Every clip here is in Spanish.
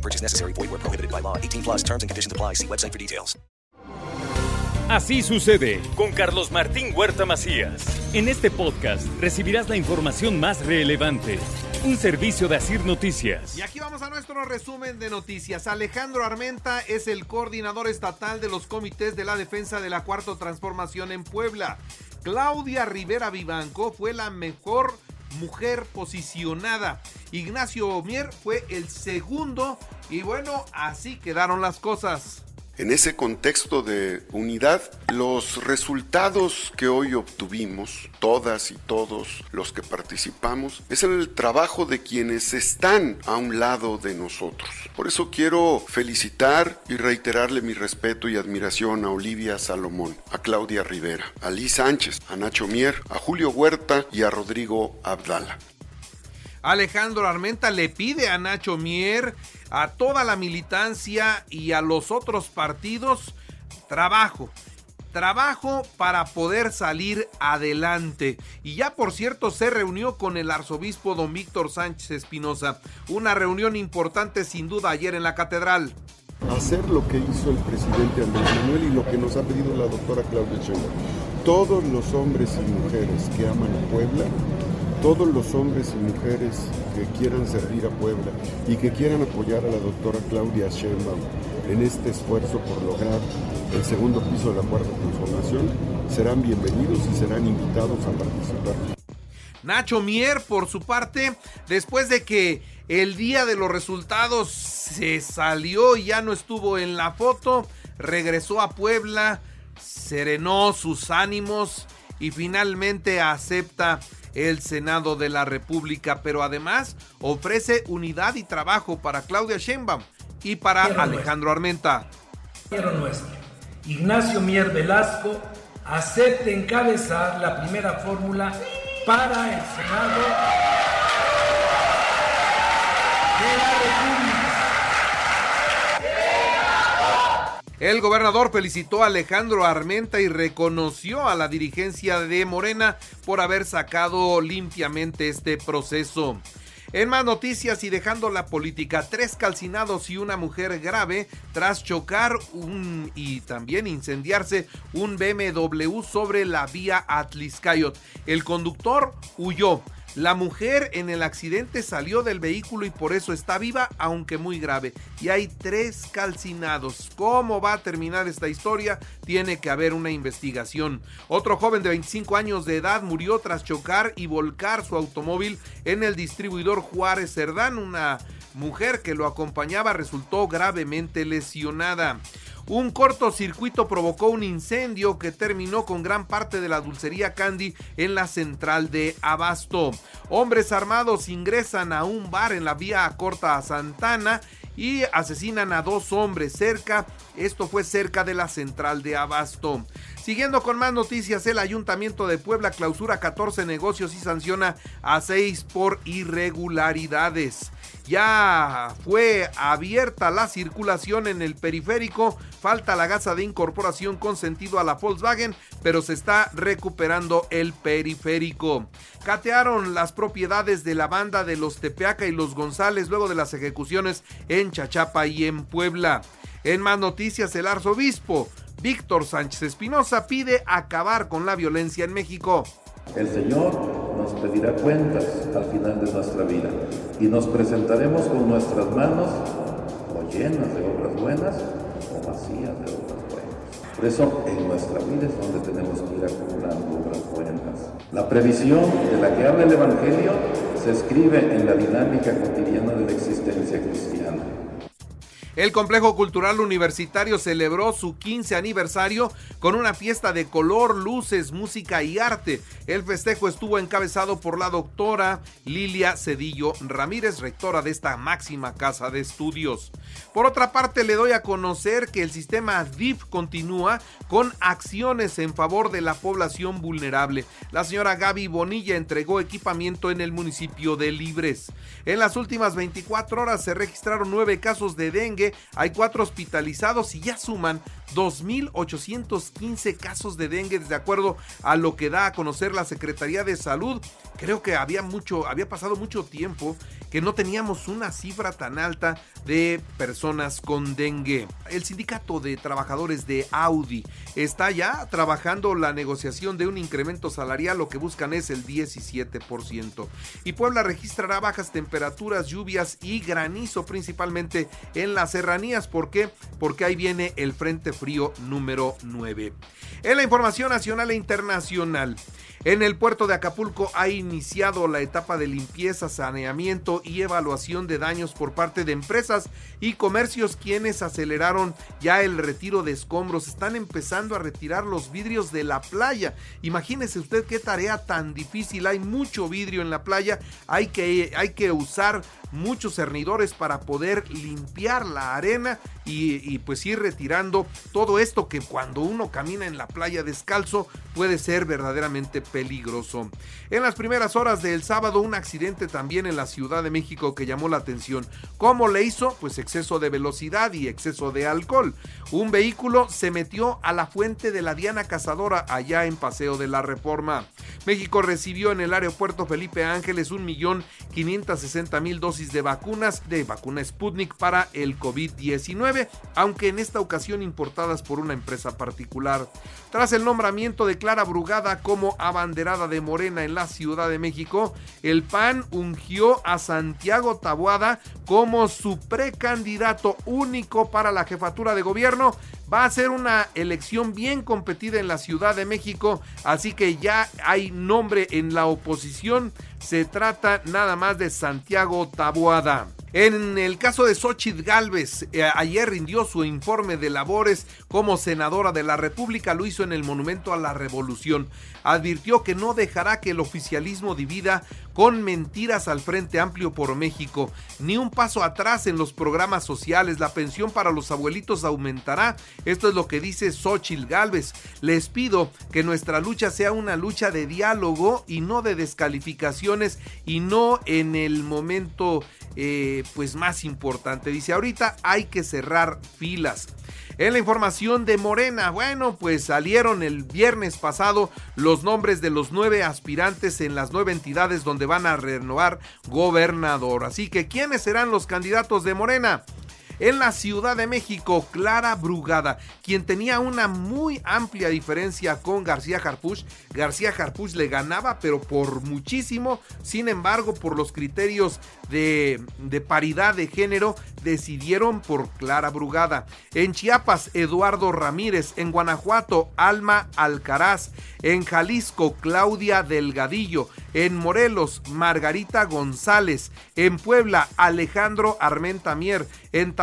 No purchase necessary. Void where prohibited by law. 18 plus terms and conditions apply. See website for details. Así sucede con Carlos Martín Huerta Macías. En este podcast recibirás la información más relevante. Un servicio de Asir Noticias. Y aquí vamos a nuestro resumen de noticias. Alejandro Armenta es el coordinador estatal de los comités de la defensa de la Cuarta Transformación en Puebla. Claudia Rivera Vivanco fue la mejor mujer posicionada. Ignacio Mier fue el segundo y bueno, así quedaron las cosas. En ese contexto de unidad, los resultados que hoy obtuvimos, todas y todos los que participamos, es el trabajo de quienes están a un lado de nosotros. Por eso quiero felicitar y reiterarle mi respeto y admiración a Olivia Salomón, a Claudia Rivera, a Liz Sánchez, a Nacho Mier, a Julio Huerta y a Rodrigo Abdala. Alejandro Armenta le pide a Nacho Mier, a toda la militancia y a los otros partidos trabajo. Trabajo para poder salir adelante. Y ya por cierto se reunió con el arzobispo don Víctor Sánchez Espinosa. Una reunión importante sin duda ayer en la catedral. Hacer lo que hizo el presidente Andrés Manuel y lo que nos ha pedido la doctora Claudia Sheinbaum. Todos los hombres y mujeres que aman a Puebla todos los hombres y mujeres que quieran servir a Puebla y que quieran apoyar a la doctora Claudia Sheinbaum en este esfuerzo por lograr el segundo piso de la cuarta transformación serán bienvenidos y serán invitados a participar. Nacho Mier, por su parte, después de que el día de los resultados se salió y ya no estuvo en la foto, regresó a Puebla, serenó sus ánimos y finalmente acepta el Senado de la República, pero además ofrece unidad y trabajo para Claudia Sheinbaum y para Alejandro Armenta. Nuestro. Ignacio Mier Velasco acepte encabezar la primera fórmula para el Senado de la República. El gobernador felicitó a Alejandro Armenta y reconoció a la dirigencia de Morena por haber sacado limpiamente este proceso. En más noticias y dejando la política, tres calcinados y una mujer grave tras chocar un, y también incendiarse un BMW sobre la vía Atliscayot. El conductor huyó. La mujer en el accidente salió del vehículo y por eso está viva, aunque muy grave. Y hay tres calcinados. ¿Cómo va a terminar esta historia? Tiene que haber una investigación. Otro joven de 25 años de edad murió tras chocar y volcar su automóvil en el distribuidor Juárez Cerdán. Una mujer que lo acompañaba resultó gravemente lesionada. Un cortocircuito provocó un incendio que terminó con gran parte de la dulcería Candy en la central de Abasto. Hombres armados ingresan a un bar en la vía corta a Santana y asesinan a dos hombres cerca, esto fue cerca de la central de Abasto. Siguiendo con más noticias, el Ayuntamiento de Puebla clausura 14 negocios y sanciona a 6 por irregularidades. Ya fue abierta la circulación en el periférico, falta la gasa de incorporación con sentido a la Volkswagen, pero se está recuperando el periférico. Catearon las propiedades de la banda de los Tepeaca y los González luego de las ejecuciones en Chachapa y en Puebla. En más noticias, el arzobispo Víctor Sánchez Espinosa pide acabar con la violencia en México. El Señor nos pedirá cuentas al final de nuestra vida y nos presentaremos con nuestras manos o llenas de obras buenas o vacías de obras buenas. Por eso en nuestra vida es donde tenemos que ir acumulando obras buenas. La previsión de la que habla el Evangelio se escribe en la dinámica cotidiana de la existencia cristiana. El Complejo Cultural Universitario celebró su 15 aniversario con una fiesta de color, luces, música y arte. El festejo estuvo encabezado por la doctora Lilia Cedillo Ramírez, rectora de esta máxima casa de estudios. Por otra parte, le doy a conocer que el sistema DIF continúa con acciones en favor de la población vulnerable. La señora Gaby Bonilla entregó equipamiento en el municipio de Libres. En las últimas 24 horas se registraron nueve casos de dengue, hay cuatro hospitalizados y ya suman 2.815 casos de dengue de acuerdo a lo que da a conocer la Secretaría de Salud. Creo que había mucho, había pasado mucho tiempo que no teníamos una cifra tan alta de personas con dengue. El sindicato de trabajadores de Audi está ya trabajando la negociación de un incremento salarial, lo que buscan es el 17%. Y Puebla registrará bajas temperaturas, lluvias y granizo principalmente en las serranías. ¿Por qué? Porque ahí viene el frente frío número 9. En la información nacional e internacional, en el puerto de Acapulco ha iniciado la etapa de limpieza, saneamiento y evaluación de daños por parte de empresas y comercios quienes aceleraron ya el retiro de escombros. Están empezando a retirar los vidrios de la playa. Imagínese usted qué tarea tan difícil. Hay mucho vidrio en la playa. Hay que, hay que usar muchos cernidores para poder limpiar la arena y, y, pues ir retirando todo esto que cuando uno camina en la playa descalzo puede ser verdaderamente peligroso. En las primeras horas del sábado un accidente también en la Ciudad de México que llamó la atención. ¿Cómo le hizo? Pues exceso de velocidad y exceso de alcohol. Un vehículo se metió a la fuente de la Diana Cazadora allá en Paseo de la Reforma. México recibió en el aeropuerto Felipe Ángeles un millón mil dosis de vacunas de vacuna Sputnik para el COVID-19, aunque en esta ocasión por una empresa particular. Tras el nombramiento de Clara Brugada como abanderada de Morena en la Ciudad de México, el PAN ungió a Santiago Tabuada como su precandidato único para la jefatura de gobierno. Va a ser una elección bien competida en la Ciudad de México, así que ya hay nombre en la oposición. Se trata nada más de Santiago Tabuada. En el caso de Xochitl Galvez, eh, ayer rindió su informe de labores como senadora de la República, lo hizo en el Monumento a la Revolución. Advirtió que no dejará que el oficialismo divida con mentiras al Frente Amplio por México, ni un paso atrás en los programas sociales, la pensión para los abuelitos aumentará. Esto es lo que dice Xochitl Galvez. Les pido que nuestra lucha sea una lucha de diálogo y no de descalificaciones y no en el momento eh, pues más importante. Dice, ahorita hay que cerrar filas. En la información de Morena, bueno, pues salieron el viernes pasado los nombres de los nueve aspirantes en las nueve entidades donde van a renovar gobernador. Así que, ¿quiénes serán los candidatos de Morena? En la Ciudad de México, Clara Brugada, quien tenía una muy amplia diferencia con García Harpuch. García Harpuch le ganaba, pero por muchísimo. Sin embargo, por los criterios de, paridad de género, decidieron por Clara Brugada. En Chiapas, Eduardo Ramírez. En Guanajuato, Alma Alcaraz. En Jalisco, Claudia Delgadillo. En Morelos, Margarita González. En Puebla, Alejandro Armenta Mier. En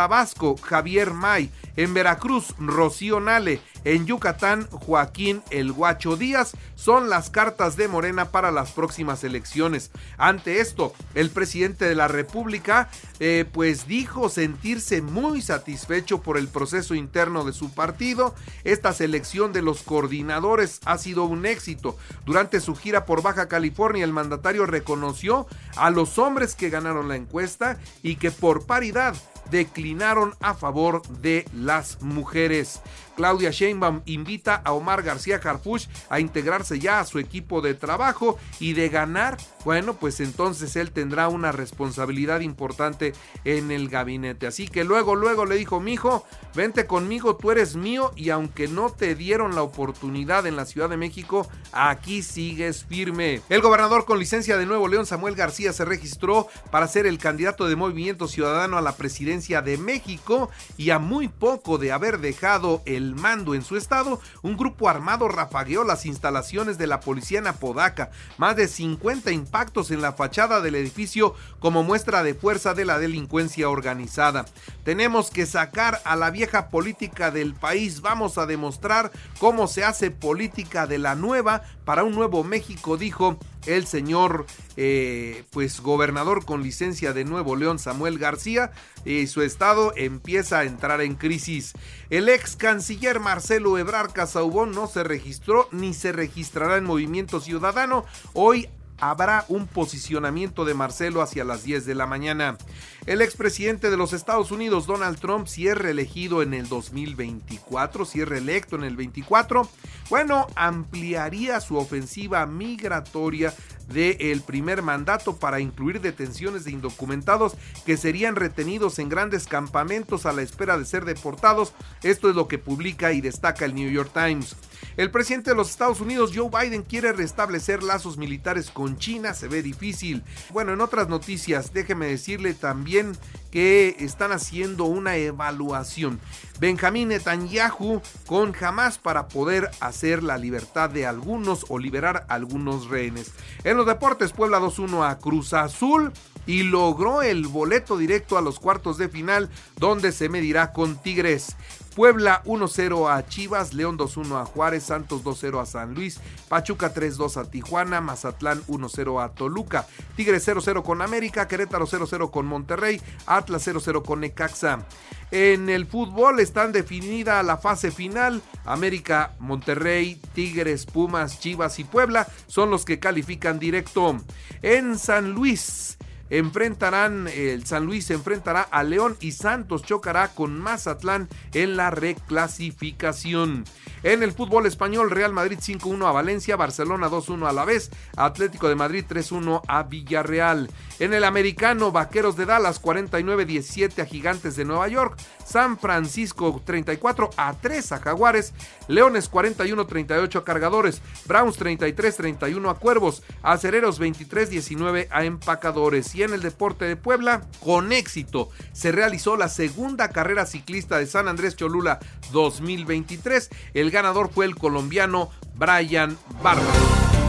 Javier May. En Veracruz, Rocío Nale. En Yucatán, Joaquín El Guacho Díaz son las cartas de Morena para las próximas elecciones. Ante esto, el presidente de la República eh, pues dijo sentirse muy satisfecho por el proceso interno de su partido. Esta selección de los coordinadores ha sido un éxito. Durante su gira por Baja California, el mandatario reconoció a los hombres que ganaron la encuesta y que por paridad declinaron a favor de las mujeres. Claudia Sheinbaum invita a Omar García Harfuch a integrarse ya a su equipo de trabajo y de ganar, bueno, pues entonces él tendrá una responsabilidad importante en el gabinete. Así que luego, luego le dijo, mijo, vente conmigo, tú eres mío y aunque no te dieron la oportunidad en la Ciudad de México, aquí sigues firme. El gobernador con licencia de Nuevo León, Samuel García, se registró para ser el candidato de Movimiento Ciudadano a la presidencia de México y a muy poco de haber dejado el mando en su estado, un grupo armado rafagueó las instalaciones de la policía en Apodaca. Más de 50 impactos en la fachada del edificio como muestra de fuerza de la delincuencia organizada. Tenemos que sacar a la vieja política del país. Vamos a demostrar cómo se hace política de la nueva para un nuevo México, dijo el señor eh, pues gobernador con licencia de Nuevo León Samuel García y su estado empieza a entrar en crisis. El ex canciller Marcelo Ebrar Casaubón no se registró ni se registrará en Movimiento Ciudadano. Hoy habrá un posicionamiento de Marcelo hacia las 10 de la mañana. El expresidente de los Estados Unidos, Donald Trump, si es reelegido en el 2024, si es reelecto en el 24, bueno, ampliaría su ofensiva migratoria del primer mandato para incluir detenciones de indocumentados que serían retenidos en grandes campamentos a la espera de ser deportados. Esto es lo que publica y destaca el New York Times. El presidente de los Estados Unidos, Joe Biden, quiere restablecer lazos militares con China. Se ve difícil. Bueno, en otras noticias, déjeme decirle también que están haciendo una evaluación. Benjamín Netanyahu con Hamas para poder hacer la libertad de algunos o liberar algunos rehenes. En los deportes, Puebla 2-1 a Cruz Azul y logró el boleto directo a los cuartos de final donde se medirá con Tigres. Puebla 1-0 a Chivas, León 2-1 a Juárez, Santos 2-0 a San Luis, Pachuca 3-2 a Tijuana, Mazatlán 1-0 a Toluca, Tigres 0-0 con América, Querétaro 0-0 con Monterrey, Atlas 0-0 con Necaxa. En el fútbol están definida la fase final. América, Monterrey, Tigres, Pumas, Chivas y Puebla son los que califican directo. En San Luis enfrentarán, el San Luis enfrentará a León y Santos chocará con Mazatlán en la reclasificación. En el fútbol español, Real Madrid 5-1 a Valencia, Barcelona 2-1 a la vez, Atlético de Madrid 3-1 a Villarreal. En el americano, Vaqueros de Dallas 49-17 a Gigantes de Nueva York, San Francisco 34 a 3 a Jaguares, Leones 41-38 a Cargadores, Browns 33-31 a Cuervos, Acereros 23-19 a Empacadores. Y en el deporte de Puebla, con éxito, se realizó la segunda carrera ciclista de San Andrés Cholula 2023. El ganador fue el colombiano Brian Barba.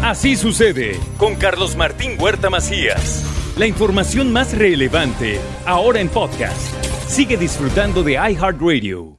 Así sucede con Carlos Martín Huerta Macías. La información más relevante ahora en podcast. Sigue disfrutando de iHeartRadio.